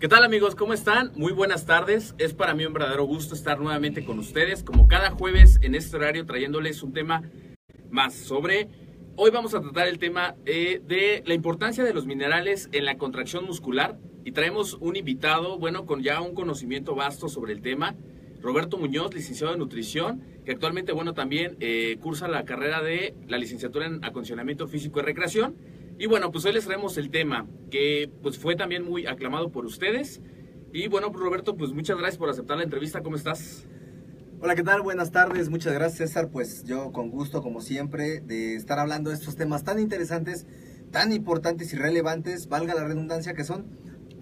¿Qué tal amigos? ¿Cómo están? Muy buenas tardes. Es para mí un verdadero gusto estar nuevamente con ustedes, como cada jueves en este horario, trayéndoles un tema más sobre... Hoy vamos a tratar el tema eh, de la importancia de los minerales en la contracción muscular y traemos un invitado, bueno, con ya un conocimiento vasto sobre el tema. Roberto Muñoz, licenciado en nutrición, que actualmente, bueno, también eh, cursa la carrera de la licenciatura en acondicionamiento físico y recreación y bueno, pues hoy les traemos el tema que pues fue también muy aclamado por ustedes. Y bueno, pues, Roberto, pues muchas gracias por aceptar la entrevista. ¿Cómo estás? Hola, ¿qué tal? Buenas tardes. Muchas gracias, César. Pues yo con gusto, como siempre, de estar hablando de estos temas tan interesantes, tan importantes y relevantes, valga la redundancia que son,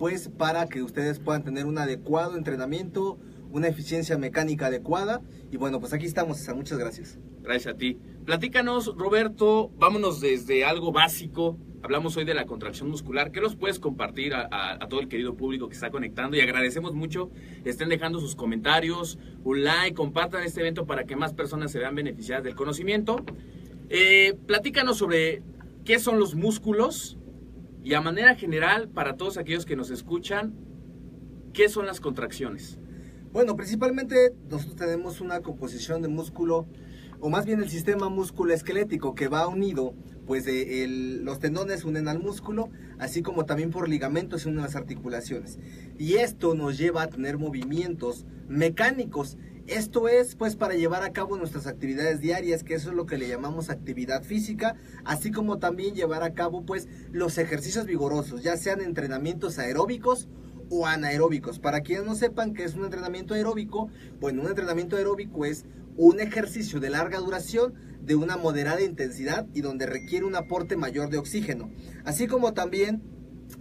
pues para que ustedes puedan tener un adecuado entrenamiento, una eficiencia mecánica adecuada. Y bueno, pues aquí estamos, César. Muchas gracias. Gracias a ti. Platícanos, Roberto, vámonos desde algo básico Hablamos hoy de la contracción muscular. ¿Qué los puedes compartir a, todo el querido público que está conectando? Y agradecemos mucho. Estén dejando sus comentarios, un like, compartan este evento para que más personas se vean beneficiadas del conocimiento. Eh, platícanos sobre qué son los músculos y a manera general, para todos aquellos que nos escuchan, ¿qué son las contracciones? Bueno, principalmente nosotros tenemos una composición de músculo, o más bien el sistema músculo esquelético que va unido pues los tendones unen al músculo, así como también por ligamentos unen las articulaciones. Y esto nos lleva a tener movimientos mecánicos. Esto es pues para llevar a cabo nuestras actividades diarias, que eso es lo que le llamamos actividad física, así como también llevar a cabo pues los ejercicios vigorosos, ya sean entrenamientos aeróbicos o anaeróbicos. Para quienes no sepan qué es un entrenamiento aeróbico, bueno, un entrenamiento aeróbico es un ejercicio de larga duración de una moderada intensidad y donde requiere un aporte mayor de oxígeno. Así como también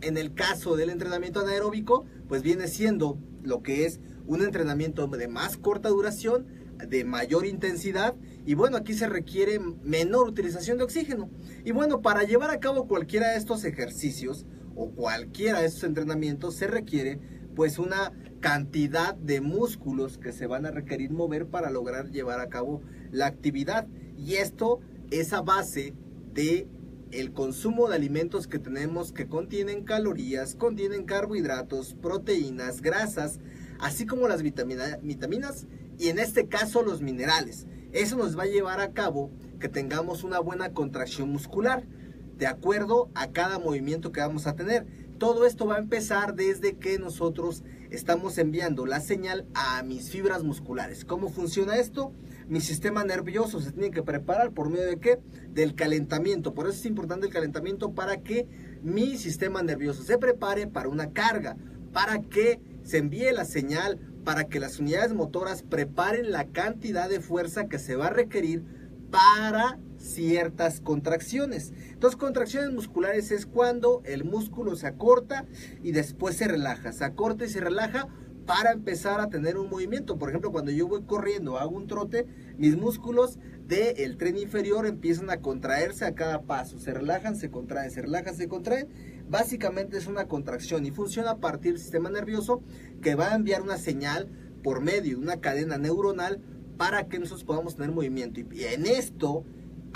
en el caso del entrenamiento anaeróbico, pues viene siendo lo que es un entrenamiento de más corta duración, de mayor intensidad y bueno, aquí se requiere menor utilización de oxígeno. Y bueno, para llevar a cabo cualquiera de estos ejercicios o cualquiera de estos entrenamientos se requiere pues una cantidad de músculos que se van a requerir mover para lograr llevar a cabo la actividad. Y esto es a base de el consumo de alimentos que tenemos que contienen calorías, contienen carbohidratos, proteínas, grasas, así como las vitaminas y en este caso los minerales. Eso nos va a llevar a cabo que tengamos una buena contracción muscular de acuerdo a cada movimiento que vamos a tener. Todo esto va a empezar desde que nosotros estamos enviando la señal a mis fibras musculares. ¿Cómo funciona esto? mi sistema nervioso se tiene que preparar por medio de qué? Del calentamiento. Por eso es importante el calentamiento para que mi sistema nervioso se prepare para una carga, para que se envíe la señal, para que las unidades motoras preparen la cantidad de fuerza que se va a requerir para ciertas contracciones. Entonces, contracciones musculares es cuando el músculo se acorta y después se relaja. Se acorta y se relaja para empezar a tener un movimiento. Por ejemplo, cuando yo voy corriendo, hago un trote, mis músculos del tren inferior empiezan a contraerse a cada paso. Se relajan, se contraen, se relajan, se contraen. Básicamente es una contracción y funciona a partir del sistema nervioso que va a enviar una señal por medio de una cadena neuronal para que nosotros podamos tener movimiento. Y en esto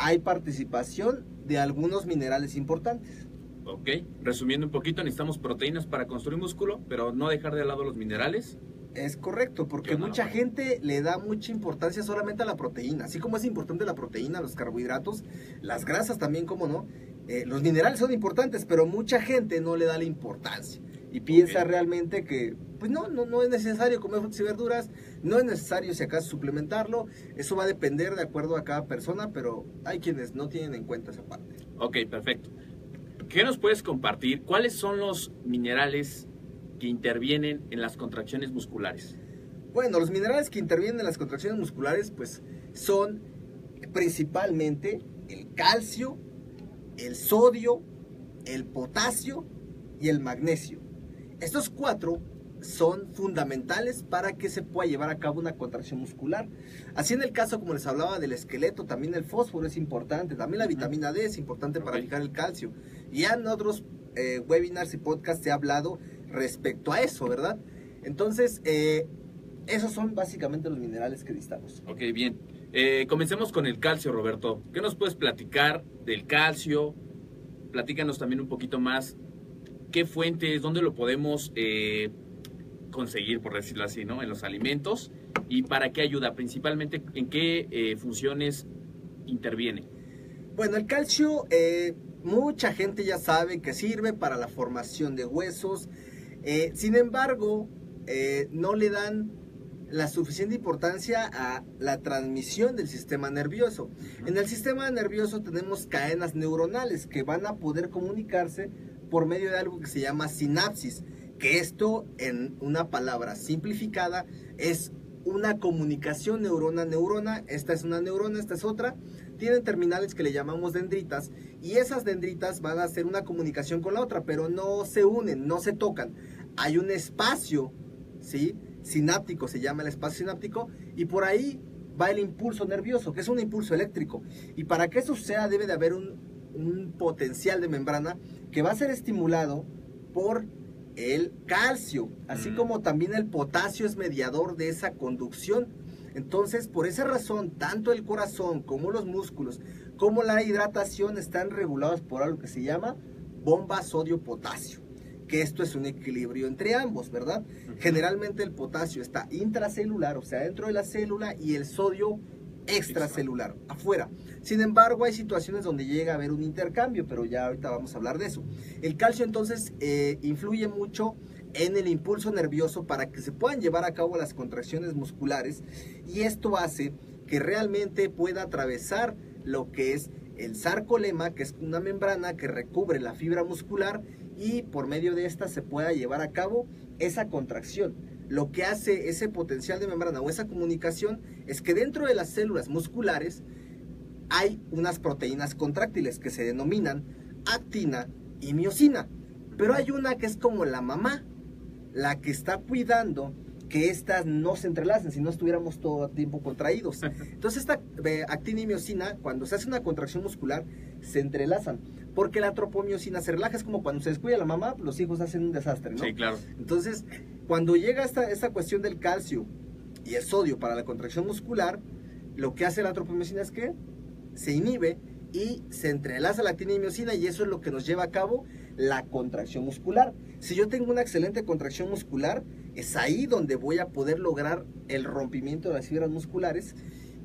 hay participación de algunos minerales importantes. Ok, resumiendo un poquito, necesitamos proteínas para construir músculo, pero no dejar de lado los minerales. Es correcto, porque mucha gente le da mucha importancia solamente a la proteína. Así como es importante la proteína, los carbohidratos, las grasas también, como no. Eh, los minerales son importantes, pero mucha gente no le da la importancia. Y piensa realmente que, pues no, no, no es necesario comer frutas y verduras, no es necesario si acaso suplementarlo. Eso va a depender de acuerdo a cada persona, pero hay quienes no tienen en cuenta esa parte. Ok, perfecto. ¿Qué nos puedes compartir? ¿Cuáles son los minerales que intervienen en las contracciones musculares? Bueno, los minerales que intervienen en las contracciones musculares, pues son principalmente el calcio, el sodio, el potasio y el magnesio. Estos cuatro son fundamentales para que se pueda llevar a cabo una contracción muscular. Así en el caso, como les hablaba del esqueleto, también el fósforo es importante, también la vitamina D es importante para fijar el calcio. Y en otros eh, webinars y podcasts he hablado respecto a eso, ¿verdad? Entonces, eh, esos son básicamente los minerales que necesitamos. Ok, bien. Eh, comencemos con el calcio, Roberto. ¿Qué nos puedes platicar del calcio? Platícanos también un poquito más qué fuentes, dónde lo podemos conseguir, por decirlo así, ¿no? En los alimentos y para qué ayuda, principalmente en qué eh, funciones interviene. Bueno, el calcio, eh, mucha gente ya sabe que sirve para la formación de huesos, eh, sin embargo, no le dan la suficiente importancia a la transmisión del sistema nervioso. En el sistema nervioso tenemos cadenas neuronales que van a poder comunicarse por medio de algo que se llama sinapsis que esto en una palabra simplificada es una comunicación neurona-neurona, esta es una neurona, esta es otra, tienen terminales que le llamamos dendritas y esas dendritas van a hacer una comunicación con la otra, pero no se unen, no se tocan. Hay un espacio, ¿sí? Sináptico, se llama el espacio sináptico, y por ahí va el impulso nervioso, que es un impulso eléctrico. Y para que eso sea debe de haber un, un potencial de membrana que va a ser estimulado por el calcio, así mm. como también el potasio es mediador de esa conducción. Entonces, por esa razón, tanto el corazón como los músculos, como la hidratación están regulados por algo que se llama bomba sodio-potasio, que esto es un equilibrio entre ambos, ¿verdad? Generalmente el potasio está intracelular, o sea, dentro de la célula, y el sodio extracelular, afuera. Sin embargo, hay situaciones donde llega a haber un intercambio, pero ya ahorita vamos a hablar de eso. El calcio entonces eh, influye mucho en el impulso nervioso para que se puedan llevar a cabo las contracciones musculares y esto hace que realmente pueda atravesar lo que es el sarcolema, que es una membrana que recubre la fibra muscular y por medio de esta se pueda llevar a cabo esa contracción lo que hace ese potencial de membrana o esa comunicación es que dentro de las células musculares hay unas proteínas contráctiles que se denominan actina y miocina. Pero hay una que es como la mamá, la que está cuidando que estas no se entrelacen, si no estuviéramos todo el tiempo contraídos. Entonces esta eh, actina y miocina, cuando se hace una contracción muscular, se entrelazan. Porque la tropomiocina se relaja, es como cuando se descuida la mamá, los hijos hacen un desastre, ¿no? Sí, claro. Entonces, cuando llega esta, esta cuestión del calcio y el sodio para la contracción muscular, lo que hace la tropomiosina es que se inhibe y se entrelaza la actina y miocina y eso es lo que nos lleva a cabo la contracción muscular. Si yo tengo una excelente contracción muscular, es ahí donde voy a poder lograr el rompimiento de las fibras musculares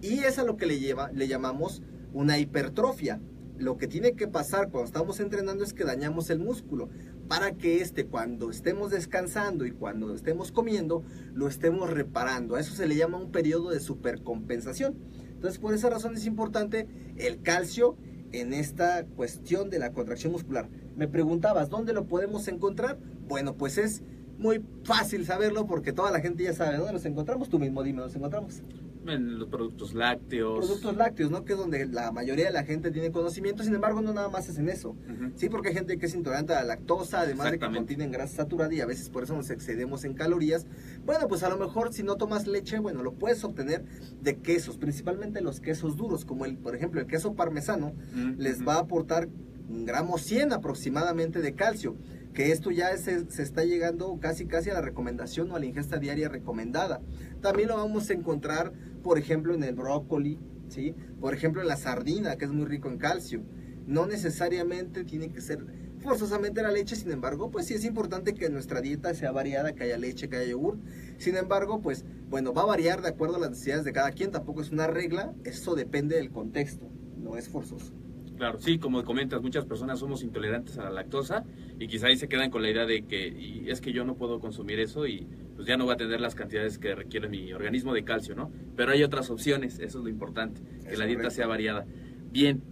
y es a lo que le, lleva, le llamamos una hipertrofia. Lo que tiene que pasar cuando estamos entrenando es que dañamos el músculo para que este cuando estemos descansando y cuando estemos comiendo lo estemos reparando. A eso se le llama un periodo de supercompensación. Entonces por esa razón es importante el calcio en esta cuestión de la contracción muscular. Me preguntabas, ¿dónde lo podemos encontrar? Bueno, pues es muy fácil saberlo porque toda la gente ya sabe dónde los encontramos. Tú mismo dime, ¿dónde los encontramos? En los productos lácteos. Productos lácteos, ¿no? Que es donde la mayoría de la gente tiene conocimiento, sin embargo, no nada más es en eso. Sí, porque hay gente que es intolerante a la lactosa, además de que contienen grasa saturada y a veces por eso nos excedemos en calorías. Bueno, pues a lo mejor si no tomas leche, bueno, lo puedes obtener de quesos, principalmente los quesos duros, como el, por ejemplo, el queso parmesano, les va a aportar un gramo 100 aproximadamente de calcio que esto ya se, está llegando casi casi a la recomendación o a la ingesta diaria recomendada. También lo vamos a encontrar, por ejemplo, en el brócoli, ¿sí? Por ejemplo, en la sardina, que es muy rico en calcio. No necesariamente tiene que ser forzosamente la leche, sin embargo, pues sí es importante que nuestra dieta sea variada, que haya leche, que haya yogur. Sin embargo, pues bueno, va a variar de acuerdo a las necesidades de cada quien, tampoco es una regla, eso depende del contexto, no es forzoso. Claro, sí, como comentas, muchas personas somos intolerantes a la lactosa y quizá ahí se quedan con la idea de que y es que yo no puedo consumir eso y pues ya no va a tener las cantidades que requiere mi organismo de calcio, ¿no? Pero hay otras opciones, eso es lo importante, que la dieta sea variada. Bien,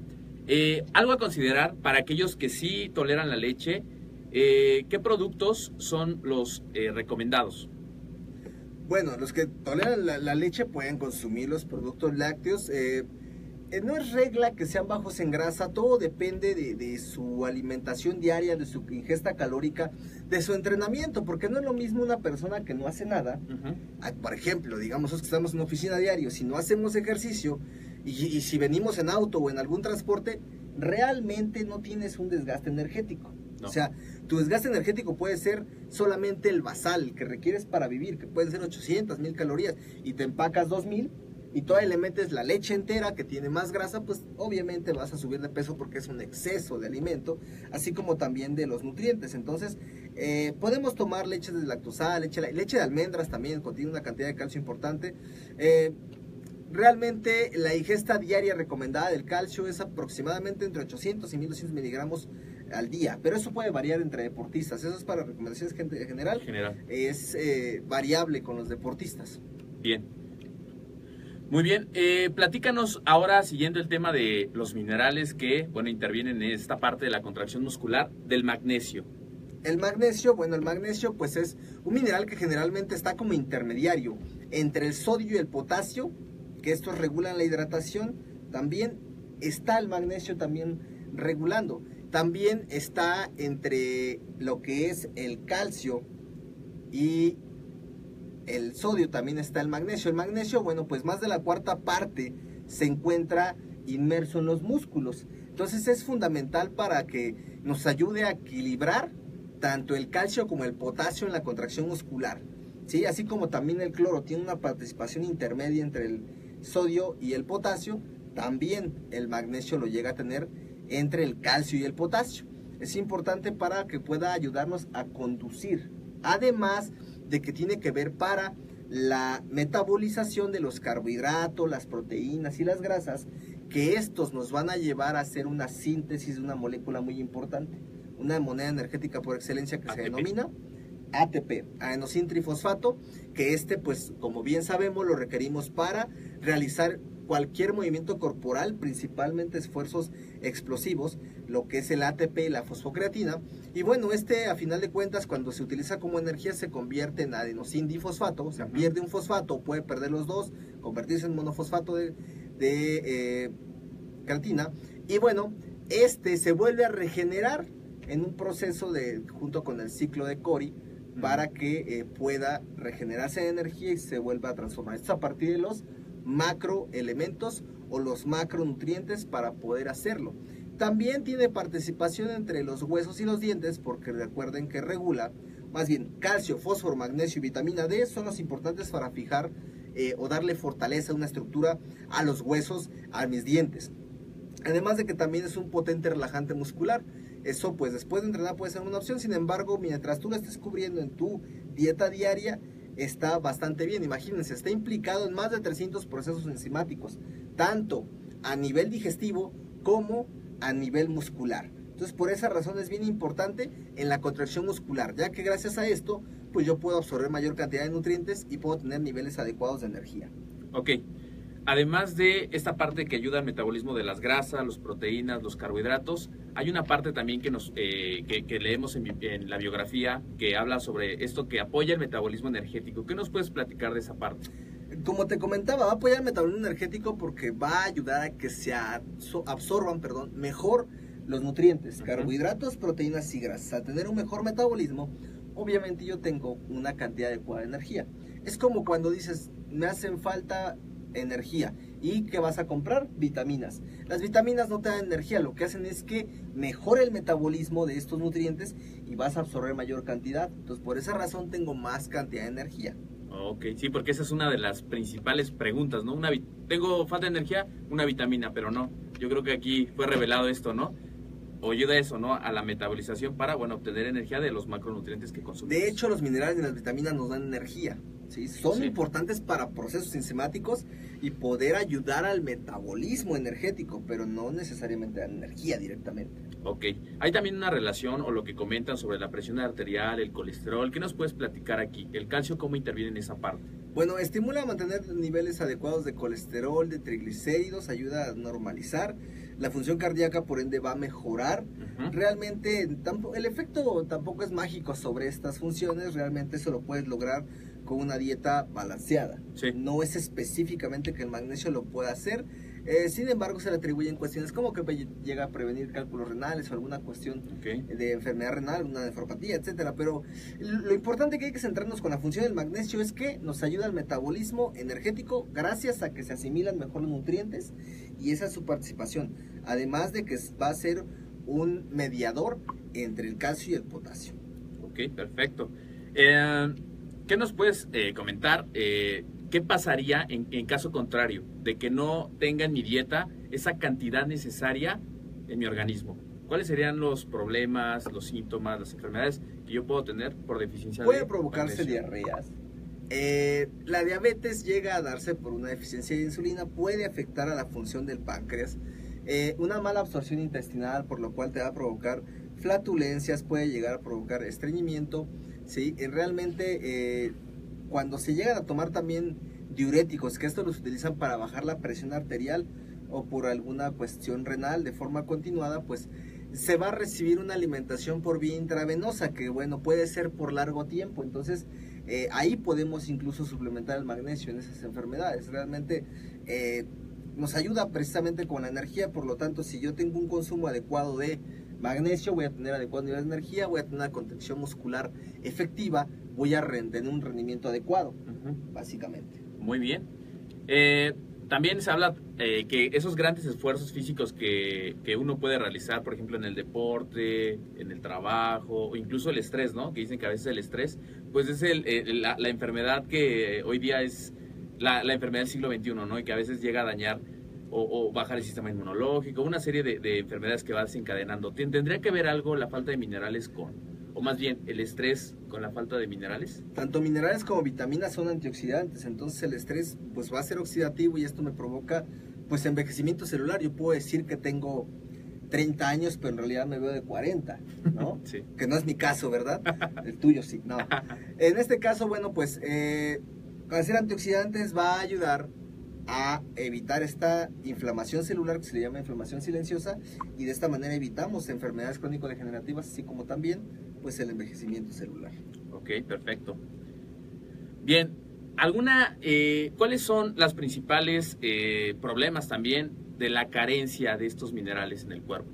eh, algo a considerar para aquellos que sí toleran la leche, eh, ¿qué productos son los eh, recomendados? Bueno, los que toleran la, leche pueden consumir los productos lácteos. No es regla que sean bajos en grasa, todo depende de, su alimentación diaria, de su ingesta calórica, de su entrenamiento, porque no es lo mismo una persona que no hace nada, por ejemplo, digamos que estamos en una oficina diario, si no hacemos ejercicio, y, si venimos en auto o en algún transporte, realmente no tienes un desgaste energético. O sea, tu desgaste energético puede ser solamente el basal que requieres para vivir, que pueden ser 800, 1000 calorías, y te empacas 2000 y todavía le metes la leche entera que tiene más grasa, pues obviamente vas a subir de peso porque es un exceso de alimento, así como también de los nutrientes. Entonces, eh, podemos tomar leche de lactosa, leche, leche de almendras también, contiene una cantidad de calcio importante. Eh, Realmente la ingesta diaria recomendada del calcio es aproximadamente entre 800 y 1200 miligramos al día, pero eso puede variar entre deportistas. Eso es para recomendaciones general. general. Es eh, variable con los deportistas. Bien. Muy bien, eh, platícanos ahora, siguiendo el tema de los minerales que, bueno, intervienen en esta parte de la contracción muscular, del magnesio. El magnesio, bueno, el magnesio pues es un mineral que generalmente está como intermediario entre el sodio y el potasio que estos regulan la hidratación, también está el magnesio también regulando. También está entre lo que es el calcio y el sodio, también está el magnesio. El magnesio, bueno, pues más de la cuarta parte se encuentra inmerso en los músculos. Entonces es fundamental para que nos ayude a equilibrar tanto el calcio como el potasio en la contracción muscular. ¿sí? Así como también el cloro tiene una participación intermedia entre el sodio y el potasio, también el magnesio lo llega a tener entre el calcio y el potasio. Es importante para que pueda ayudarnos a conducir. Además de que tiene que ver para la metabolización de los carbohidratos, las proteínas y las grasas, que estos nos van a llevar a hacer una síntesis de una molécula muy importante, una moneda energética por excelencia que se denomina ATP, trifosfato, que este, pues, como bien sabemos, lo requerimos para realizar cualquier movimiento corporal, principalmente esfuerzos explosivos, lo que es el ATP y la fosfocreatina. Y bueno, este a final de cuentas cuando se utiliza como energía se convierte en adenosindifosfato, o sea, pierde un fosfato, puede perder los dos, convertirse en monofosfato de, de eh, creatina. Y bueno, este se vuelve a regenerar en un proceso de, junto con el ciclo de Cori, para que eh, pueda regenerarse de energía y se vuelva a transformar. Esto a partir de los macroelementos o los macronutrientes para poder hacerlo. También tiene participación entre los huesos y los dientes porque recuerden que regula, más bien calcio, fósforo, magnesio y vitamina D son los importantes para fijar eh, o darle fortaleza, una estructura a los huesos, a mis dientes. Además de que también es un potente relajante muscular. Eso pues después de entrenar puede ser una opción, sin embargo, mientras tú lo estés cubriendo en tu dieta diaria, está bastante bien. Imagínense, está implicado en más de 300 procesos enzimáticos, tanto a nivel digestivo como a nivel muscular. Entonces, por esa razón es bien importante en la contracción muscular, ya que gracias a esto, pues yo puedo absorber mayor cantidad de nutrientes y puedo tener niveles adecuados de energía. Ok, Además de esta parte que ayuda al metabolismo de las grasas, las proteínas, los carbohidratos, hay una parte también que, nos, eh, que, leemos en, la biografía que habla sobre esto que apoya el metabolismo energético. ¿Qué nos puedes platicar de esa parte? Como te comentaba, va a apoyar el metabolismo energético porque va a ayudar a que se absorban perdón, mejor los nutrientes, carbohidratos, proteínas y grasas. Al tener un mejor metabolismo, obviamente yo tengo una cantidad adecuada de energía. Es como cuando dices, me hacen falta energía ¿Y qué vas a comprar? Vitaminas. Las vitaminas no te dan energía, lo que hacen es que mejora el metabolismo de estos nutrientes y vas a absorber mayor cantidad. Entonces, por esa razón tengo más cantidad de energía. Ok, sí, porque esa es una de las principales preguntas, ¿no? Una, tengo falta de energía, una vitamina, pero no. Yo creo que aquí fue revelado esto, ¿no? o ayuda eso, ¿no? A la metabolización para, bueno, obtener energía de los macronutrientes que consumimos. De hecho, los minerales y las vitaminas nos dan energía. ¿Sí? Son importantes para procesos enzimáticos y poder ayudar al metabolismo energético, pero no necesariamente dan energía directamente. Ok. Hay también una relación o lo que comentan sobre la presión arterial, el colesterol. ¿Qué nos puedes platicar aquí? ¿El calcio cómo interviene en esa parte? Bueno, estimula a mantener niveles adecuados de colesterol, de triglicéridos, ayuda a normalizar la función cardíaca por ende va a mejorar. Realmente el efecto tampoco es mágico sobre estas funciones, realmente eso lo puedes lograr con una dieta balanceada. No es específicamente que el magnesio lo pueda hacer, eh, sin embargo, se le atribuyen cuestiones como que llega a prevenir cálculos renales o alguna cuestión de enfermedad renal, una nefropatía, etcétera. Pero lo importante que hay que centrarnos con la función del magnesio es que nos ayuda al metabolismo energético gracias a que se asimilan mejor los nutrientes y esa es su participación. Además de que va a ser un mediador entre el calcio y el potasio. Ok, perfecto. Eh, ¿Qué nos puedes eh, comentar? ¿Qué pasaría en, caso contrario de que no tenga en mi dieta esa cantidad necesaria en mi organismo? ¿Cuáles serían los problemas, los síntomas, las enfermedades que yo puedo tener por deficiencia Puede provocarse diarreas. Eh, la diabetes llega a darse por una deficiencia de insulina, puede afectar a la función del páncreas. Eh, una mala absorción intestinal, por lo cual te va a provocar flatulencias, puede llegar a provocar estreñimiento. ¿Sí? realmente eh, cuando se llegan a tomar también diuréticos, que estos los utilizan para bajar la presión arterial o por alguna cuestión renal de forma continuada, pues se va a recibir una alimentación por vía intravenosa, que bueno, puede ser por largo tiempo. Entonces, eh, ahí podemos incluso suplementar el magnesio en esas enfermedades. Realmente eh, nos ayuda precisamente con la energía, por lo tanto, si yo tengo un consumo adecuado de magnesio, voy a tener adecuado nivel de energía, voy a tener una contención muscular efectiva, voy a tener un rendimiento adecuado, básicamente. Muy bien. Eh, también se habla eh, que esos grandes esfuerzos físicos que, uno puede realizar, por ejemplo, en el deporte, en el trabajo, o incluso el estrés, ¿no? Que dicen que a veces el estrés, pues es la, enfermedad que hoy día es la, enfermedad del siglo XXI, ¿no? Y que a veces llega a dañar o, bajar el sistema inmunológico, una serie de, de enfermedades que va desencadenando. ¿Tendría que ver algo la falta de minerales con, o más bien el estrés con la falta de minerales? Tanto minerales como vitaminas son antioxidantes, entonces el estrés pues va a ser oxidativo y esto me provoca pues envejecimiento celular. Yo puedo decir que tengo 30 años, pero en realidad me veo de 40, ¿no? sí. Que no es mi caso, ¿verdad? El tuyo sí, no. En este caso, bueno, pues eh, ser antioxidantes va a ayudar a evitar esta inflamación celular que se le llama inflamación silenciosa y de esta manera evitamos enfermedades crónico-degenerativas así como también pues el envejecimiento celular. Ok, perfecto. Bien, ¿alguna, eh, ¿cuáles son las principales eh, problemas también de la carencia de estos minerales en el cuerpo?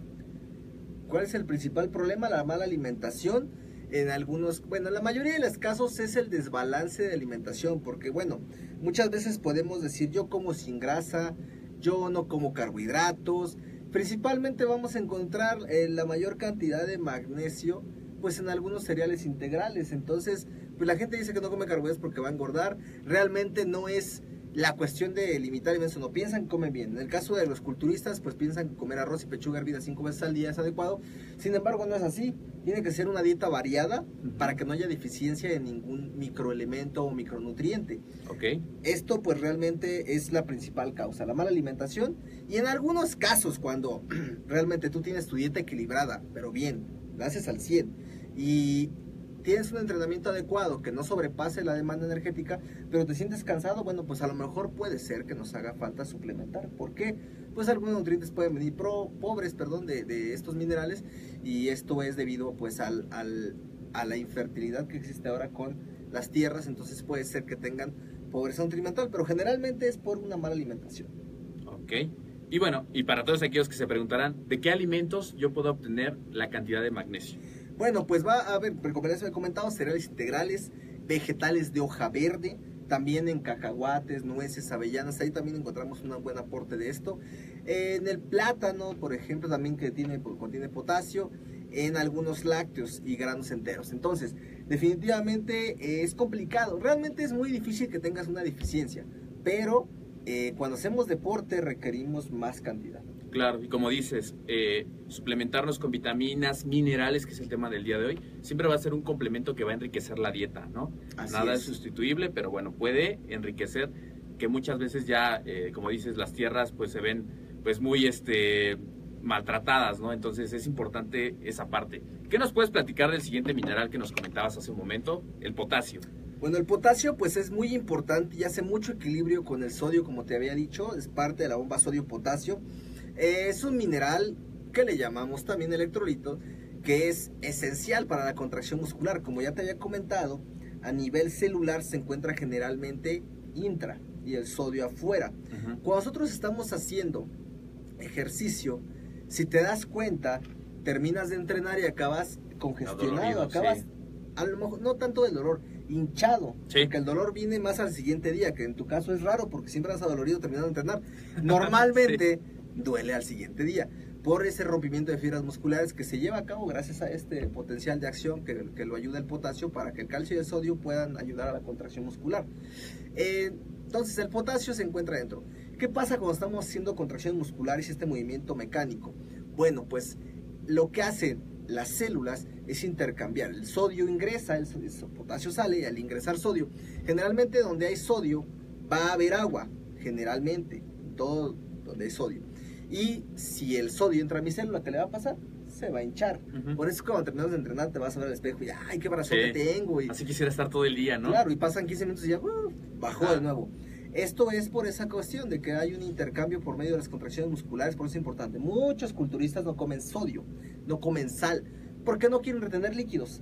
¿Cuál es el principal problema? La mala alimentación. En algunos, bueno, en la mayoría de los casos es el desbalance de alimentación, porque bueno, muchas veces podemos decir yo como sin grasa, yo no como carbohidratos, principalmente vamos a encontrar eh, la mayor cantidad de magnesio pues en algunos cereales integrales. Entonces, pues la gente dice que no come carbohidratos porque va a engordar. Realmente no es la cuestión de limitar y eso, no piensan que comen bien. En el caso de los culturistas, pues piensan que comer arroz y pechuga hervida cinco veces al día es adecuado. Sin embargo, no es así. Tiene que ser una dieta variada para que no haya deficiencia de ningún microelemento o micronutriente. Okay. Esto pues realmente es la principal causa, la mala alimentación. Y en algunos casos, cuando realmente tú tienes tu dieta equilibrada, pero bien, la haces al 100 y tienes un entrenamiento adecuado que no sobrepase la demanda energética, pero te sientes cansado, bueno, pues a lo mejor puede ser que nos haga falta suplementar. ¿Por qué? Pues algunos nutrientes pueden venir pro, pobres perdón, de, estos minerales y esto es debido pues al, a la infertilidad que existe ahora con las tierras, entonces puede ser que tengan pobreza nutrimental, pero generalmente es por una mala alimentación. Ok. Y bueno, y para todos aquellos que se preguntarán, ¿de qué alimentos yo puedo obtener la cantidad de magnesio? Bueno, pues va a haber, como les he comentado, cereales integrales, vegetales de hoja verde, también en cacahuates, nueces, avellanas, ahí también encontramos un buen aporte de esto. En el plátano, por ejemplo, también que tiene, contiene potasio, en algunos lácteos y granos enteros. Entonces, definitivamente es complicado. Realmente es muy difícil que tengas una deficiencia, pero eh, cuando hacemos deporte requerimos más cantidad. Claro, y como dices, eh, suplementarnos con vitaminas, minerales, que es el tema del día de hoy, siempre va a ser un complemento que va a enriquecer la dieta, ¿no? Nada es. sustituible, pero bueno, puede enriquecer, que muchas veces ya, eh, como dices, las tierras pues se ven pues muy este maltratadas, ¿no? Entonces es importante esa parte. ¿Qué nos puedes platicar del siguiente mineral que nos comentabas hace un momento? El potasio. Bueno, el potasio pues es muy importante y hace mucho equilibrio con el sodio, como te había dicho, es parte de la bomba sodio-potasio. Es un mineral que le llamamos también electrolito, que es esencial para la contracción muscular. Como ya te había comentado, a nivel celular se encuentra generalmente intra y el sodio afuera. Cuando nosotros estamos haciendo ejercicio, si te das cuenta, terminas de entrenar y acabas congestionado, acabas a lo mejor no tanto del dolor, hinchado, que el dolor viene más al siguiente día, que en tu caso es raro porque siempre has adolorido terminando de entrenar. Normalmente duele al siguiente día por ese rompimiento de fibras musculares que se lleva a cabo gracias a este potencial de acción que, lo ayuda el potasio para que el calcio y el sodio puedan ayudar a la contracción muscular. Entonces el potasio se encuentra dentro. ¿Qué pasa cuando estamos haciendo contracciones musculares y este movimiento mecánico? Bueno, pues lo que hacen las células es intercambiar. El sodio ingresa, el, potasio sale y al ingresar sodio, generalmente donde hay sodio va a haber agua, generalmente, todo donde hay sodio. Y si el sodio entra a mi célula, ¿qué le va a pasar? Se va a hinchar. Por eso cuando terminas de entrenar te vas a ver al espejo y ay, qué brazo que tengo. Y, Así quisiera estar todo el día, ¿no? Claro, y pasan 15 minutos y ya uh, bajó de nuevo. Esto es por esa cuestión de que hay un intercambio por medio de las contracciones musculares, por eso es importante. Muchos culturistas no comen sodio, no comen sal, porque no quieren retener líquidos.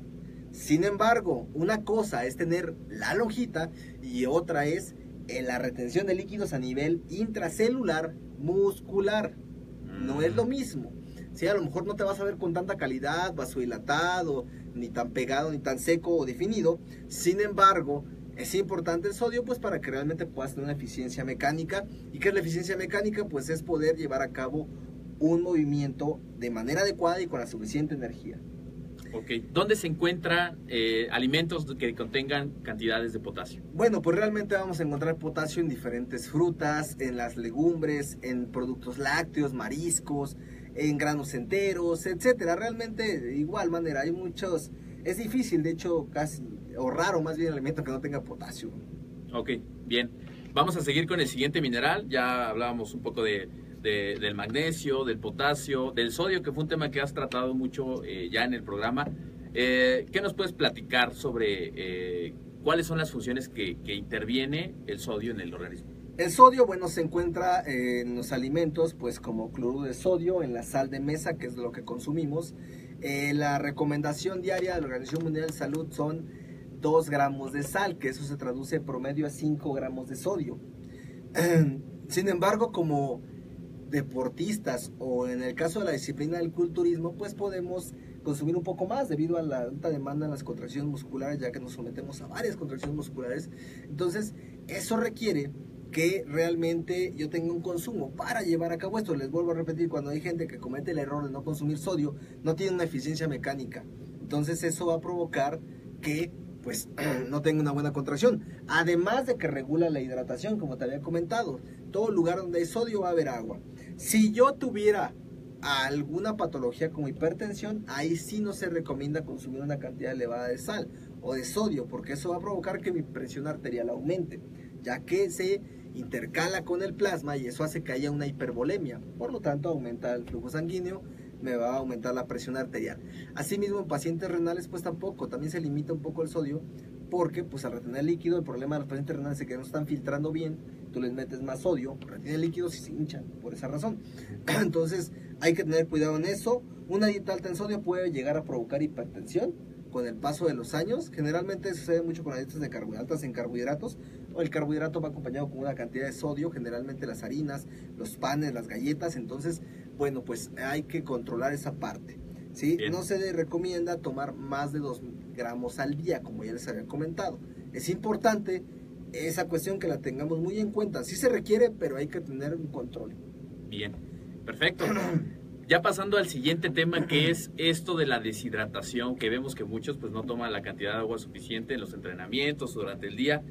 Sin embargo, una cosa es tener la lonjita y otra es eh, la retención de líquidos a nivel intracelular muscular. No es lo mm. mismo. Si a lo mejor no te vas a ver con tanta calidad, vasodilatado, ni tan pegado, ni tan seco o definido. Sin embargo, es importante el sodio pues para que realmente puedas tener una eficiencia mecánica. ¿Y qué es la eficiencia mecánica? Pues es poder llevar a cabo un movimiento de manera adecuada y con la suficiente energía. Ok, ¿dónde se encuentran eh, alimentos que contengan cantidades de potasio? Bueno, pues realmente vamos a encontrar potasio en diferentes frutas, en las legumbres, en productos lácteos, mariscos, en granos enteros, etcétera. Realmente de igual manera hay muchos, es difícil, de hecho casi o raro más bien el alimento que no tenga potasio. Ok, bien. Vamos a seguir con el siguiente mineral. Ya hablábamos un poco de, del magnesio, del potasio, del sodio, que fue un tema que has tratado mucho eh, ya en el programa. Eh, ¿Qué nos puedes platicar sobre eh, cuáles son las funciones que, que, interviene el sodio en el organismo? El sodio, bueno, se encuentra en los alimentos, pues como cloruro de sodio, en la sal de mesa, que es lo que consumimos. la recomendación diaria de la Organización Mundial de Salud son 2 gramos de sal, que eso se traduce promedio a 5 gramos de sodio. Sin embargo, como deportistas o en el caso de la disciplina del culturismo, pues podemos consumir un poco más debido a la alta demanda en las contracciones musculares, ya que nos sometemos a varias contracciones musculares. Entonces, eso requiere que realmente yo tenga un consumo para llevar a cabo esto. Les vuelvo a repetir, cuando hay gente que comete el error de no consumir sodio, no tiene una eficiencia mecánica. Entonces eso va a provocar que pues no tenga una buena contracción. Además de que regula la hidratación, como te había comentado. Todo lugar donde hay sodio va a haber agua. Si yo tuviera alguna patología como hipertensión, ahí sí no se recomienda consumir una cantidad elevada de sal o de sodio, porque eso va a provocar que mi presión arterial aumente, ya que se intercala con el plasma y eso hace que haya una hipervolemia. Por lo tanto, aumenta el flujo sanguíneo, me va a aumentar la presión arterial. Asimismo, en pacientes renales, pues tampoco, también se limita un poco el sodio, porque pues al retener líquido, el problema de los pacientes renales es que no están filtrando bien, tú les metes más sodio, retienen líquidos y se hinchan, por esa razón. Entonces, hay que tener cuidado en eso. Una dieta alta en sodio puede llegar a provocar hipertensión con el paso de los años. Generalmente sucede mucho con las dietas de carbohidratos en carbohidratos. El carbohidrato va acompañado con una cantidad de sodio, generalmente las harinas, los panes, las galletas. Entonces, bueno, pues hay que controlar esa parte. ¿sí? No se recomienda tomar más de 2 gramos al día, como ya les había comentado. Es importante esa cuestión que la tengamos muy en cuenta. Sí se requiere, pero hay que tener un control. Bien, perfecto. Ya pasando al siguiente tema que es esto de la deshidratación, que vemos que muchos pues no toman la cantidad de agua suficiente en los entrenamientos durante el día.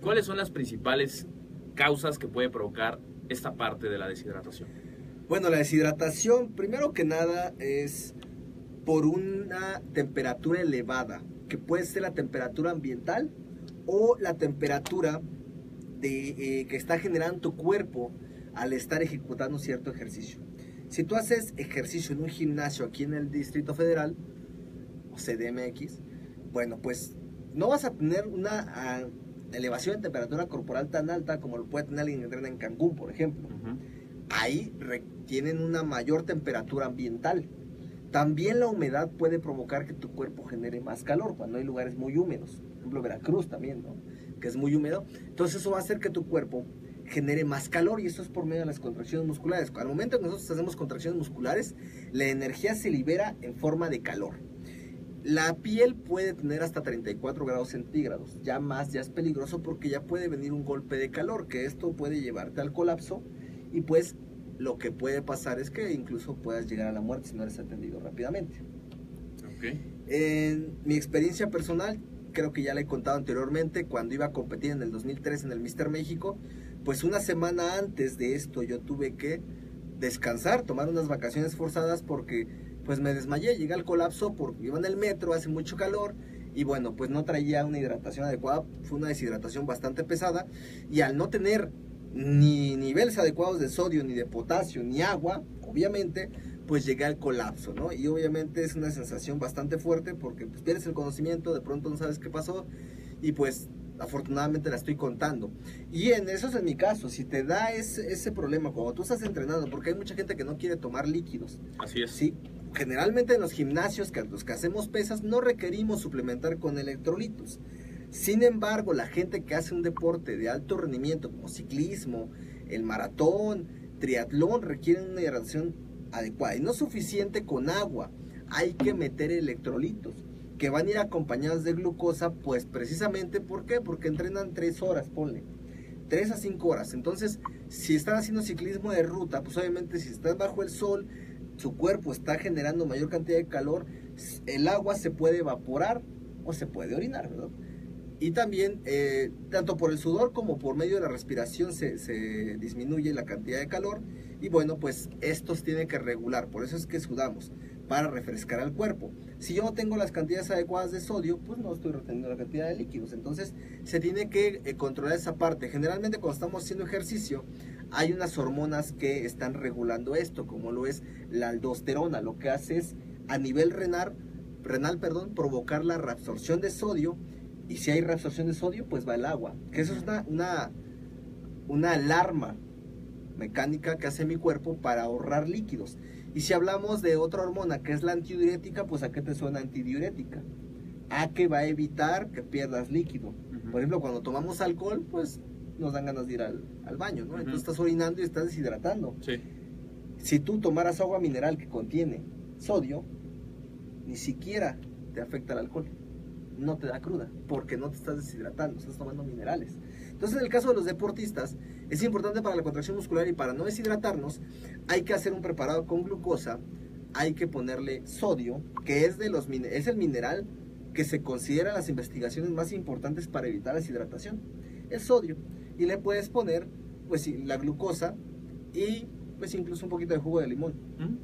¿Cuáles son las principales causas que puede provocar esta parte de la deshidratación? Bueno, la deshidratación, primero que nada, es por una temperatura elevada, que puede ser la temperatura ambiental o la temperatura de, eh, que está generando tu cuerpo al estar ejecutando cierto ejercicio. Si tú haces ejercicio en un gimnasio aquí en el Distrito Federal, o CDMX, bueno, pues no vas a tener una ah, elevación de temperatura corporal tan alta como lo puede tener alguien que entrena en Cancún, por ejemplo. Ahí tienen una mayor temperatura ambiental. También la humedad puede provocar que tu cuerpo genere más calor cuando hay lugares muy húmedos. Ejemplo, Veracruz también, ¿no? Que es muy húmedo. Entonces eso va a hacer que tu cuerpo genere más calor y eso es por medio de las contracciones musculares. Al momento que nosotros hacemos contracciones musculares, la energía se libera en forma de calor. La piel puede tener hasta 34 grados centígrados, ya más, ya es peligroso porque ya puede venir un golpe de calor, que esto puede llevarte al colapso y pues lo que puede pasar es que incluso puedas llegar a la muerte si no eres atendido rápidamente. En mi experiencia personal, creo que ya la he contado anteriormente, cuando iba a competir en el 2003 en el Mister México, pues una semana antes de esto yo tuve que descansar, tomar unas vacaciones forzadas porque pues me desmayé, llegué al colapso porque iba en el metro, hace mucho calor y bueno, pues no traía una hidratación adecuada, fue una deshidratación bastante pesada y al no tener ni niveles adecuados de sodio, ni de potasio, ni agua, obviamente, pues llegué al colapso, ¿no? Y obviamente es una sensación bastante fuerte porque pues, pierdes el conocimiento, de pronto no sabes qué pasó y pues afortunadamente la estoy contando. Y en eso es en mi caso, si te da ese, ese problema cuando tú estás entrenando, porque hay mucha gente que no quiere tomar líquidos. Así es. Sí, generalmente en los gimnasios, que los que hacemos pesas, no requerimos suplementar con electrolitos. Sin embargo, la gente que hace un deporte de alto rendimiento como ciclismo, el maratón, triatlón, requieren una hidratación adecuada. Y no suficiente con agua, hay que meter electrolitos que van a ir acompañados de glucosa, pues precisamente, ¿por qué? Porque entrenan 3 horas, ponle. 3 a 5 horas. Entonces, si están haciendo ciclismo de ruta, pues obviamente si estás bajo el sol, su cuerpo está generando mayor cantidad de calor, el agua se puede evaporar o se puede orinar. Y también, eh, tanto por el sudor como por medio de la respiración se, se disminuye la cantidad de calor. Y bueno, pues estos tienen que regular, por eso es que sudamos para refrescar al cuerpo. Si yo no tengo las cantidades adecuadas de sodio, pues no estoy reteniendo la cantidad de líquidos. Entonces se tiene que eh, controlar esa parte. Generalmente cuando estamos haciendo ejercicio hay unas hormonas que están regulando esto, como lo es la aldosterona. Lo que hace es a nivel renal, renal perdón, provocar la reabsorción de sodio. Y si hay reabsorción de sodio, pues va el agua. Que eso es una, una alarma mecánica que hace mi cuerpo para ahorrar líquidos. Y si hablamos de otra hormona que es la antidiurética, pues ¿a qué te suena antidiurética? A que va a evitar que pierdas líquido. Por ejemplo, cuando tomamos alcohol, pues nos dan ganas de ir al, baño, ¿no? Entonces estás orinando y estás deshidratando. Sí. Si tú tomaras agua mineral que contiene sodio, ni siquiera te afecta el alcohol. No te da cruda, porque no te estás deshidratando, estás tomando minerales. Entonces, en el caso de los deportistas, es importante para la contracción muscular y para no deshidratarnos, hay que hacer un preparado con glucosa, hay que ponerle sodio, que es, de los, es el mineral que se considera las investigaciones más importantes para evitar la deshidratación. El sodio. Y le puedes poner, pues la glucosa y pues incluso un poquito de jugo de limón,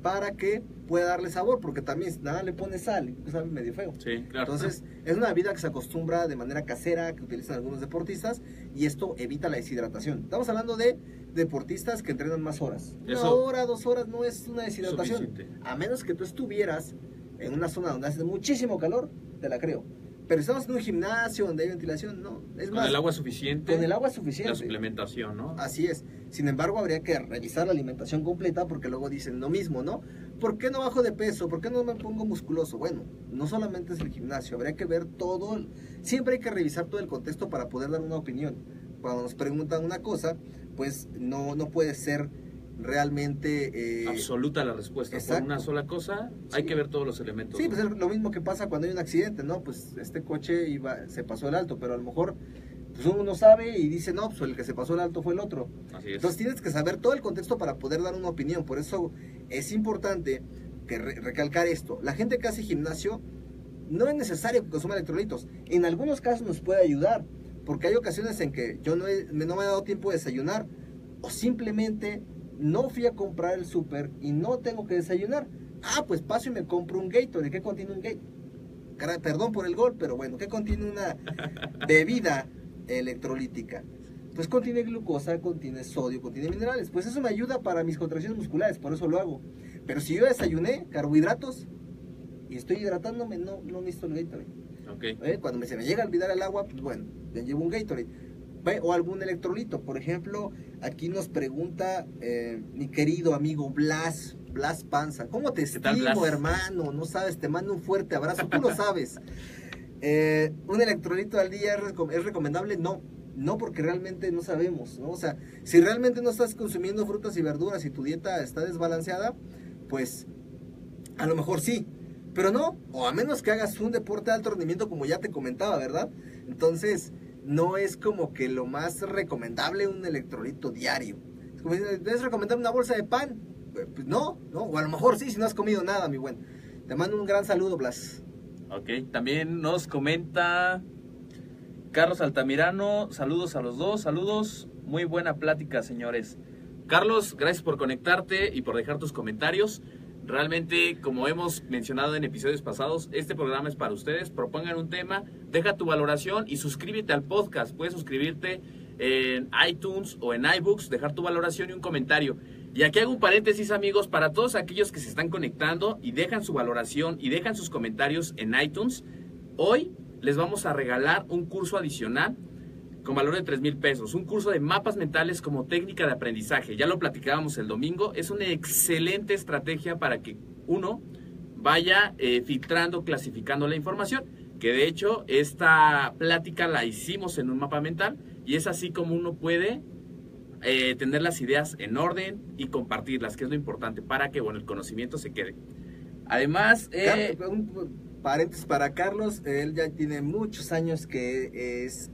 para que pueda darle sabor, porque también nada le pone sal, sabe medio feo. Sí, claro. Entonces, es una bebida que se acostumbra de manera casera, que utilizan algunos deportistas, y esto evita la deshidratación. Estamos hablando de deportistas que entrenan más horas. Una hora, dos horas no es una deshidratación. A menos que tú estuvieras en una zona donde hace muchísimo calor, te la creo. Pero estamos en un gimnasio donde hay ventilación, no. Es con el agua suficiente. Con el agua suficiente. La suplementación, ¿no? Así es. Sin embargo, habría que revisar la alimentación completa porque luego dicen lo mismo, ¿no? ¿Por qué no bajo de peso? ¿Por qué no me pongo musculoso? Bueno, no solamente es el gimnasio, habría que ver todo. Siempre hay que revisar todo el contexto para poder dar una opinión. Cuando nos preguntan una cosa, pues no, no puede ser realmente... Eh, Absoluta la respuesta. Por una sola cosa hay que ver todos los elementos. Sí, pues es lo mismo que pasa cuando hay un accidente, ¿no? Pues este coche iba, se pasó el alto, pero a lo mejor pues uno no sabe y dice, no, pues el que se pasó el alto fue el otro. Así es. Entonces tienes que saber todo el contexto para poder dar una opinión. Por eso es importante que re- recalcar esto. La gente que hace gimnasio no es necesario que consuma electrolitos. En algunos casos nos puede ayudar, porque hay ocasiones en que yo no, he- no me he dado tiempo de desayunar o simplemente no fui a comprar el súper y no tengo que desayunar. Ah, pues paso y me compro un Gatorade. ¿Qué contiene un Gatorade? Perdón por el gol, pero bueno, ¿qué contiene una bebida electrolítica? Pues contiene glucosa, contiene sodio, contiene minerales. Pues eso me ayuda para mis contracciones musculares, por eso lo hago. Pero si yo desayuné carbohidratos y estoy hidratándome, no, no necesito el Gatorade. Ok. ¿eh? Cuando me, se me llega a olvidar el agua, pues bueno, me llevo un Gatorade. O algún electrolito. Por ejemplo, aquí nos pregunta eh, mi querido amigo Blas, Blas Panza. ¿Cómo te ¿Qué tal, estimo, Blas? hermano? No sabes, te mando un fuerte abrazo. Tú lo sabes. Eh, ¿Un electrolito al día es recomendable? No. No, porque realmente no sabemos, ¿no? O sea, si realmente no estás consumiendo frutas y verduras y tu dieta está desbalanceada, pues a lo mejor sí, pero no, o a menos que hagas un deporte de alto rendimiento como ya te comentaba, ¿verdad? Entonces, no es como que lo más recomendable un electrolito diario. Es como ¿es recomendable una bolsa de pan? Eh, Pues no, no, o a lo mejor sí, si no has comido nada, mi buen. Te mando un gran saludo, Blas. Ok, también nos comenta Carlos Altamirano, saludos a los dos, saludos, muy buena plática señores. Carlos, gracias por conectarte y por dejar tus comentarios. Realmente, como hemos mencionado en episodios pasados, este programa es para ustedes. Propongan un tema, deja tu valoración y suscríbete al podcast. Puedes suscribirte en iTunes o en iBooks, dejar tu valoración y un comentario. Y aquí hago un paréntesis, amigos, para todos aquellos que se están conectando y dejan su valoración y dejan sus comentarios en iTunes. Hoy les vamos a regalar un curso adicional con valor de 3 mil pesos. Un curso de mapas mentales como técnica de aprendizaje. Ya lo platicábamos el domingo. Es una excelente estrategia para que uno vaya eh, filtrando, clasificando la información. Que de hecho esta plática la hicimos en un mapa mental y es así como uno puede eh, tener las ideas en orden y compartirlas, que es lo importante para que bueno, el conocimiento se quede. Además, eh, un paréntesis para Carlos, él ya tiene muchos años que es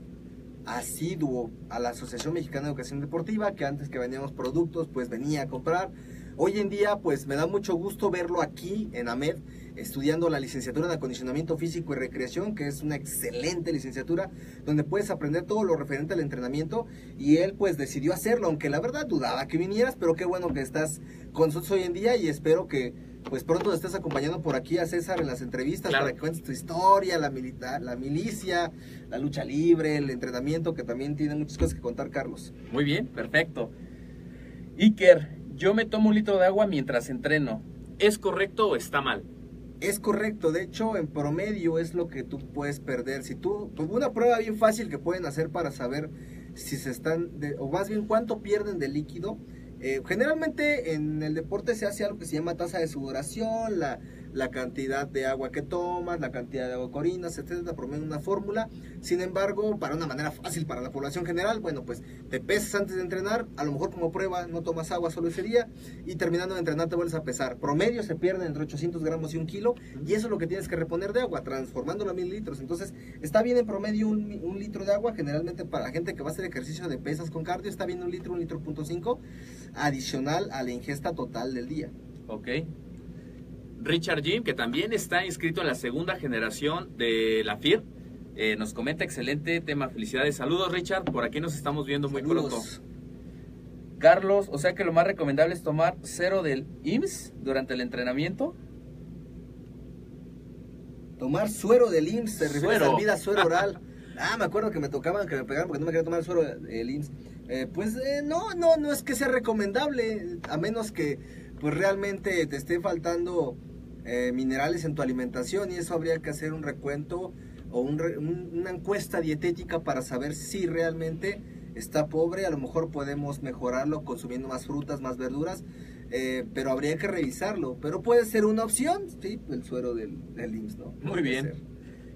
asiduo a la Asociación Mexicana de Educación Deportiva, que antes que vendíamos productos, pues venía a comprar. Hoy en día, pues me da mucho gusto verlo aquí en AMED, estudiando la licenciatura en acondicionamiento físico y recreación, que es una excelente licenciatura, donde puedes aprender todo lo referente al entrenamiento. Y él, pues, decidió hacerlo, aunque la verdad dudaba que vinieras, pero qué bueno que estás con nosotros hoy en día y espero que, pues, pronto estés acompañando por aquí a César en las entrevistas Claro. para que cuentes tu historia, la, milita- la milicia, la lucha libre, el entrenamiento, que también tiene muchas cosas que contar, Carlos. Muy bien, perfecto. Iker, yo me tomo un litro de agua mientras entreno. ¿Es correcto o está mal? Es correcto, de hecho en promedio es lo que tú puedes perder. Si tú, pues, una prueba bien fácil que pueden hacer para saber si se están, de- o más bien cuánto pierden de líquido. Eh, generalmente en el deporte se hace algo que se llama tasa de sudoración, la, la cantidad de agua que tomas, la cantidad de agua que orinas, etcétera, promedio una fórmula. Sin embargo, para una manera fácil para la población general, bueno, pues te pesas antes de entrenar, a lo mejor como prueba no tomas agua solo ese día y terminando de entrenar te vuelves a pesar. Promedio se pierden entre 800 gramos y un kilo y eso es lo que tienes que reponer de agua, transformándolo a mil litros. Entonces, está bien en promedio un, un litro de agua, generalmente para la gente que va a hacer ejercicio de pesas con cardio, está bien un litro, un litro punto cinco, adicional a la ingesta total del día. Ok. Richard Jim, que también está inscrito en la segunda generación de la FIR, eh, nos comenta excelente tema. Felicidades. Saludos, Richard. Por aquí nos estamos viendo muy Saludos. pronto. Carlos, o sea que lo más recomendable es tomar cero del IMSS durante el entrenamiento. Tomar suero del IMSS, se refiere a vida suero oral. Ah, me acuerdo que me tocaban, que me pegaron porque no me quería tomar el suero del IMSS. Eh, pues eh, no, no, no es que sea recomendable, a menos que pues realmente te esté faltando eh, minerales en tu alimentación y eso habría que hacer un recuento o un una encuesta dietética para saber si realmente está pobre, a lo mejor podemos mejorarlo consumiendo más frutas, más verduras, eh, pero habría que revisarlo, pero puede ser una opción, sí, el suero del, del IMSS, ¿no? Muy Puede bien. ser.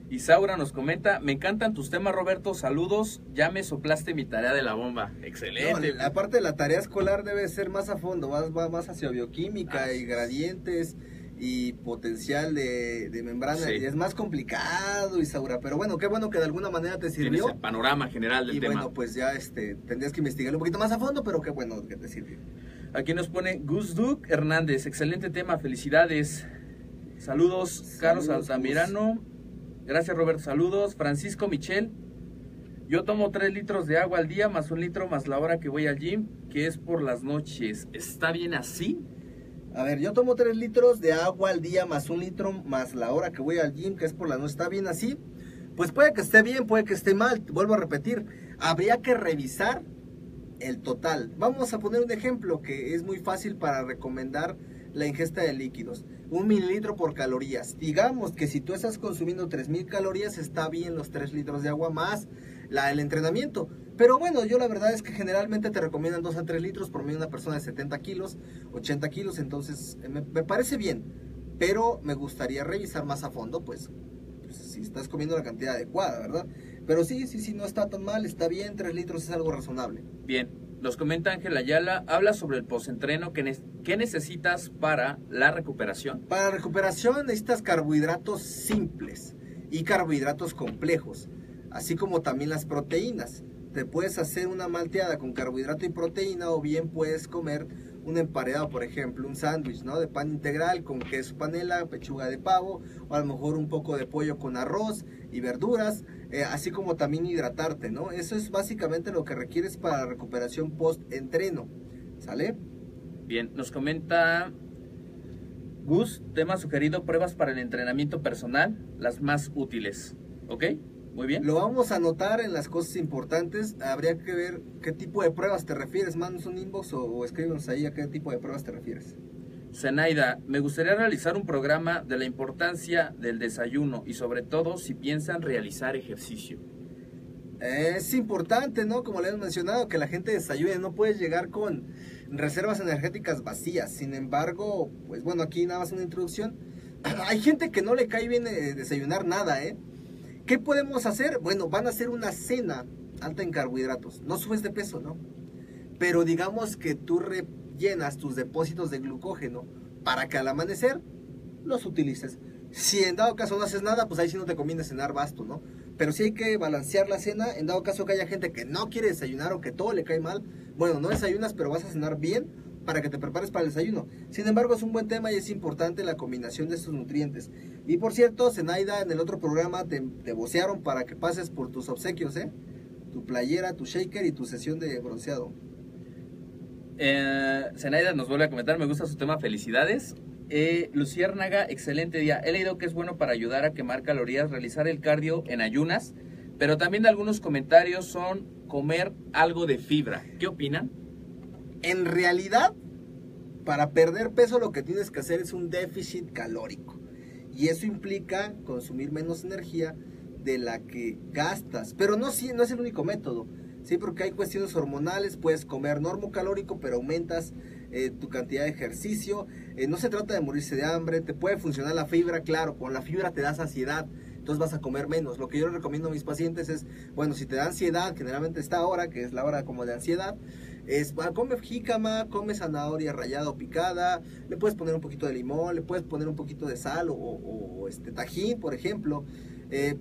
Isaura nos comenta, me encantan tus temas, Roberto. Saludos. Ya me soplaste mi tarea de la bomba. Excelente. No, la parte de la tarea escolar debe ser más a fondo, más, va más hacia bioquímica y es. gradientes y potencial de, membrana y es más complicado, Isaura, pero bueno, qué bueno que de alguna manera te sirvió. el panorama general del y tema. bueno, pues ya este, tendrías que investigar un poquito más a fondo, pero qué bueno que te sirvió. Aquí nos pone Gus Duke Hernández, excelente tema, felicidades. Saludos, Carlos Altamirano. Gracias, Roberto. Saludos. Francisco Michel. Yo tomo 3 litros de agua al día, más un litro más la hora que voy al gym, que es por las noches. ¿Está bien así? A ver, yo tomo 3 litros de agua al día, más un litro más la hora que voy al gym, que es por la noche. ¿Está bien así? Pues puede que esté bien, puede que esté mal. Vuelvo a repetir. Habría que revisar el total. Vamos a poner un ejemplo que es muy fácil para recomendar la ingesta de líquidos. Un mililitro por calorías. Digamos que si tú estás consumiendo 3000 calorías, está bien los 3 litros de agua más la, el entrenamiento. Pero bueno, yo la verdad es que generalmente te recomiendan 2 a 3 litros por medio de una persona de 70 kilos, 80 kilos. Entonces me, parece bien. Pero me gustaría revisar más a fondo, pues, pues, si estás comiendo la cantidad adecuada, ¿verdad? Pero sí, sí, sí, no está tan mal, está bien, 3 litros es algo razonable. Bien, nos comenta Ángel Ayala, habla sobre el postentreno, ¿qué, ¿qué necesitas para la recuperación? Para la recuperación necesitas carbohidratos simples y carbohidratos complejos, así como también las proteínas. Te puedes hacer una malteada con carbohidrato y proteína o bien puedes comer un emparedado, por ejemplo, un sándwich, ¿no? De pan integral con queso panela, pechuga de pavo, o a lo mejor un poco de pollo con arroz y verduras, eh, así como también hidratarte, ¿no? Eso es básicamente lo que requieres para la recuperación post-entreno, ¿sale? Bien, nos comenta Gus, tema sugerido, pruebas para el entrenamiento personal, las más útiles, ¿ok? Muy bien. Lo vamos a anotar en las cosas importantes. Habría que ver qué tipo de pruebas te refieres. Mándanos un inbox o, o escríbenos ahí a qué tipo de pruebas te refieres. Zenaida, me gustaría realizar un programa de la importancia del desayuno y sobre todo si piensan realizar ejercicio. Es importante, ¿no? Como le hemos mencionado, que la gente desayune. No puedes llegar con reservas energéticas vacías. Sin embargo, pues bueno, aquí nada más una introducción. Hay gente que no le cae bien eh, desayunar nada, ¿eh? ¿Qué podemos hacer? Bueno, van a hacer una cena alta en carbohidratos. No subes de peso, ¿no? Pero digamos que tú rellenas tus depósitos de glucógeno para que al amanecer los utilices. Si en dado caso no haces nada, pues ahí sí no te conviene cenar basto, ¿no? Pero sí hay que balancear la cena. En dado caso que haya gente que no quiere desayunar o que todo le cae mal, bueno, no desayunas, pero vas a cenar bien para que te prepares para el desayuno. Sin embargo, es un buen tema y es importante la combinación de estos nutrientes. Y por cierto, Zenaida, en el otro programa te, te vocearon para que pases por tus obsequios, ¿eh? Tu playera, tu shaker y tu sesión de bronceado. Eh, Zenaida nos vuelve a comentar, me gusta su tema, felicidades. Eh, Luciérnaga, excelente día. He leído que es bueno para ayudar a quemar calorías, realizar el cardio en ayunas, pero también algunos comentarios son comer algo de fibra. ¿Qué opinan? En realidad, para perder peso lo que tienes que hacer es un déficit calórico. Y eso implica consumir menos energía de la que gastas. Pero no, no es el único método. Sí, porque hay cuestiones hormonales, puedes comer normo calórico, pero aumentas eh, tu cantidad de ejercicio. Eh, no se trata de morirse de hambre, te puede funcionar la fibra, claro, con la fibra te da saciedad, entonces vas a comer menos. Lo que yo recomiendo a mis pacientes es, bueno, si te da ansiedad, generalmente esta hora, que es la hora como de ansiedad, es, come jícama, come zanahoria rallada o picada, le puedes poner un poquito de limón, le puedes poner un poquito de sal o, este tajín, por ejemplo. Eh,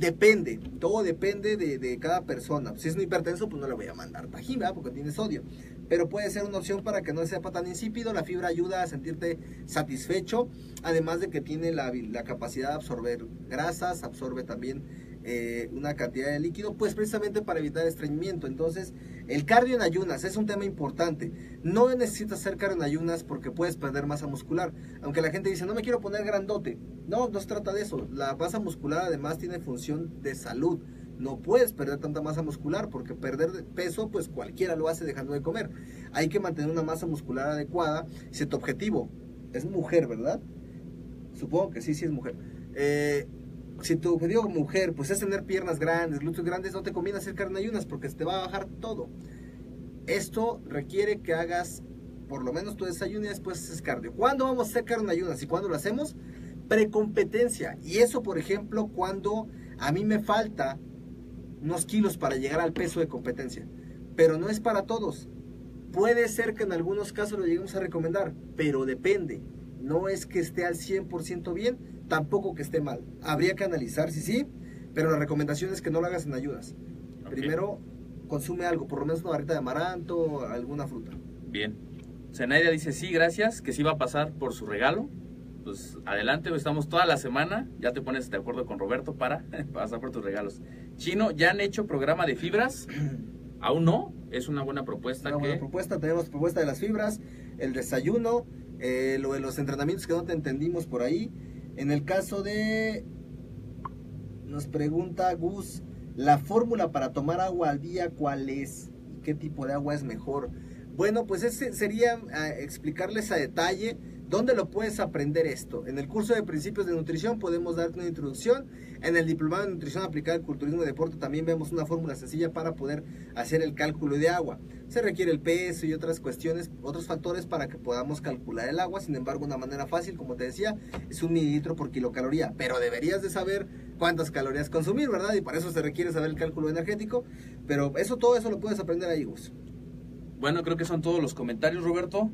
depende, todo depende de, cada persona. Si es un hipertenso, pues no le voy a mandar tajín, ¿verdad? Porque tiene sodio. Pero puede ser una opción para que no sepa tan insípido. La fibra ayuda a sentirte satisfecho, además de que tiene la, la capacidad de absorber grasas, absorbe también eh, una cantidad de líquido, pues precisamente para evitar estreñimiento. Entonces, el cardio en ayunas es un tema importante. No necesitas hacer cardio en ayunas porque puedes perder masa muscular. Aunque la gente dice, no me quiero poner grandote. No, no se trata de eso. La masa muscular además tiene función de salud. No puedes perder tanta masa muscular porque perder peso, pues cualquiera lo hace dejando de comer. Hay que mantener una masa muscular adecuada. Si tu objetivo es mujer, ¿verdad? Supongo que sí, sí es mujer. Eh, si tu objetivo como mujer pues es tener piernas grandes, glúteos grandes, no te conviene hacer carne ayunas porque te va a bajar todo. Esto requiere que hagas por lo menos tu desayuno y después haces cardio. ¿Cuándo vamos a hacer carne ayunas y cuándo lo hacemos? Precompetencia. Y eso, por ejemplo, cuando a mí me falta unos kilos para llegar al peso de competencia. Pero no es para todos. Puede ser que en algunos casos lo lleguemos a recomendar, pero depende. No es que esté al 100% bien, tampoco que esté mal. Habría que analizar si sí, pero la recomendación es que no lo hagas en ayudas. Primero consume algo, por lo menos una barrita de amaranto, alguna fruta. Bien. Zenaida dice sí, gracias, que sí va a pasar por su regalo. Pues adelante, estamos toda la semana. Ya te pones de acuerdo con Roberto para pasar por tus regalos. Chino, ¿ya han hecho programa de fibras? Aún no, es una buena propuesta. Una buena propuesta, tenemos propuesta de las fibras, el desayuno, eh, lo de los entrenamientos que no te entendimos por ahí. En el caso de, nos pregunta Gus, la fórmula para tomar agua al día, ¿cuál es? ¿Qué tipo de agua es mejor? Bueno, pues ese sería ah, explicarles a detalle ¿Dónde lo puedes aprender esto? En el curso de principios de nutrición podemos darte una introducción. En el diplomado de nutrición aplicada al culturismo y deporte también vemos una fórmula sencilla para poder hacer el cálculo de agua. Se requiere el peso y otras cuestiones, otros factores para que podamos calcular el agua. Sin embargo, una manera fácil, como te decía, es un mililitro por kilocaloría. Pero deberías de saber cuántas calorías consumir, ¿verdad? Y para eso se requiere saber el cálculo energético. Pero eso, todo eso lo puedes aprender ahí, Gus. Bueno, creo que son todos los comentarios, Roberto.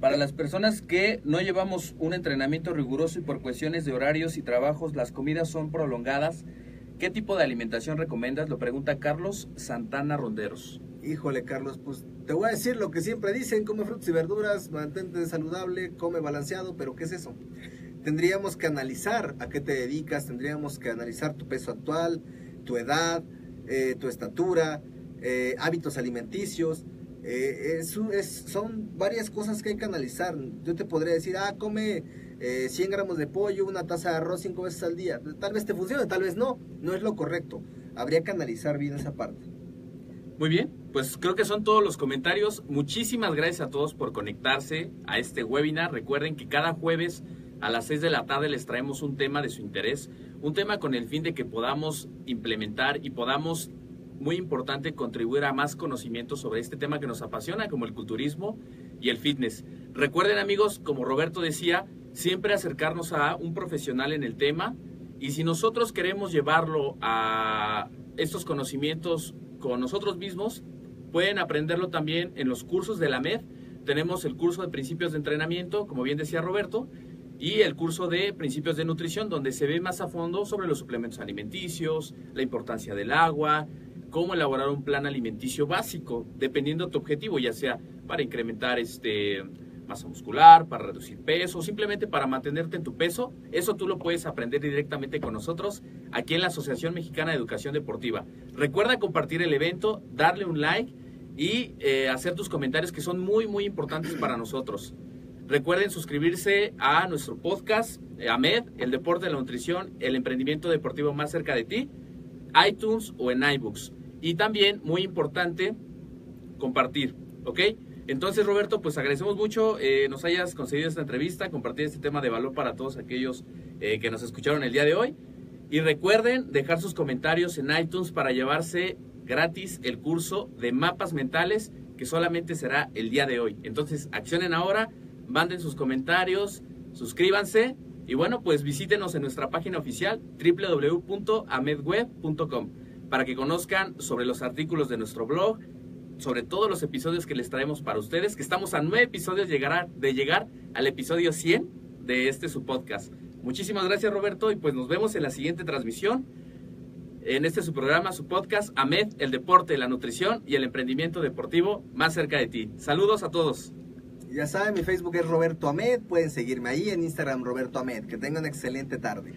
Para las personas que no llevamos un entrenamiento riguroso y por cuestiones de horarios y trabajos las comidas son prolongadas, ¿qué tipo de alimentación recomiendas? Lo pregunta Carlos Santana Ronderos. Híjole, Carlos, pues te voy a decir lo que siempre dicen, come frutas y verduras, mantente saludable, come balanceado, pero ¿qué es eso? Tendríamos que analizar a qué te dedicas, tendríamos que analizar tu peso actual, tu edad, eh, tu estatura, eh, hábitos alimenticios, eh, es, son varias cosas que hay que analizar. Yo te podría decir, ah, come 100 eh, gramos de pollo, una taza de arroz cinco veces al día. Tal vez te funcione, tal vez no. No es lo correcto. Habría que analizar bien esa parte. Muy bien, pues creo que son todos los comentarios. Muchísimas gracias a todos por conectarse a este webinar. Recuerden que cada jueves a las 6 de la tarde les traemos un tema de su interés, un tema con el fin de que podamos implementar y podamos muy importante contribuir a más conocimiento sobre este tema que nos apasiona, como el culturismo y el fitness. Recuerden amigos, como Roberto decía, siempre acercarnos a un profesional en el tema y si nosotros queremos llevarlo a estos conocimientos con nosotros mismos, pueden aprenderlo también en los cursos de la MED. Tenemos el curso de principios de entrenamiento, como bien decía Roberto, y el curso de principios de nutrición, donde se ve más a fondo sobre los suplementos alimenticios, la importancia del agua, cómo elaborar un plan alimenticio básico, dependiendo de tu objetivo, ya sea para incrementar este masa muscular, para reducir peso, simplemente para mantenerte en tu peso. Eso tú lo puedes aprender directamente con nosotros aquí en la Asociación Mexicana de Educación Deportiva. Recuerda compartir el evento, darle un like y eh, hacer tus comentarios que son muy, muy importantes para nosotros. Recuerden suscribirse a nuestro podcast, eh, AMED, el deporte, de la nutrición, el emprendimiento deportivo más cerca de ti, iTunes o en iBooks. Y también, muy importante, compartir, ¿ok? Entonces, Roberto, pues agradecemos mucho eh, nos hayas concedido esta entrevista, compartir este tema de valor para todos aquellos eh, que nos escucharon el día de hoy. Y recuerden dejar sus comentarios en iTunes para llevarse gratis el curso de mapas mentales que solamente será el día de hoy. Entonces, accionen ahora, manden sus comentarios, suscríbanse y bueno, pues visítenos en nuestra página oficial www.amedweb.com para que conozcan sobre los artículos de nuestro blog, sobre todos los episodios que les traemos para ustedes, que estamos a nueve episodios de llegar al episodio 100 de este su podcast. Muchísimas gracias Roberto y pues nos vemos en la siguiente transmisión en este su programa, su podcast, AMED, el deporte, la nutrición y el emprendimiento deportivo más cerca de ti. Saludos a todos. Ya saben, mi Facebook es Roberto Amed, pueden seguirme ahí en Instagram Roberto Amed. Que tengan excelente tarde.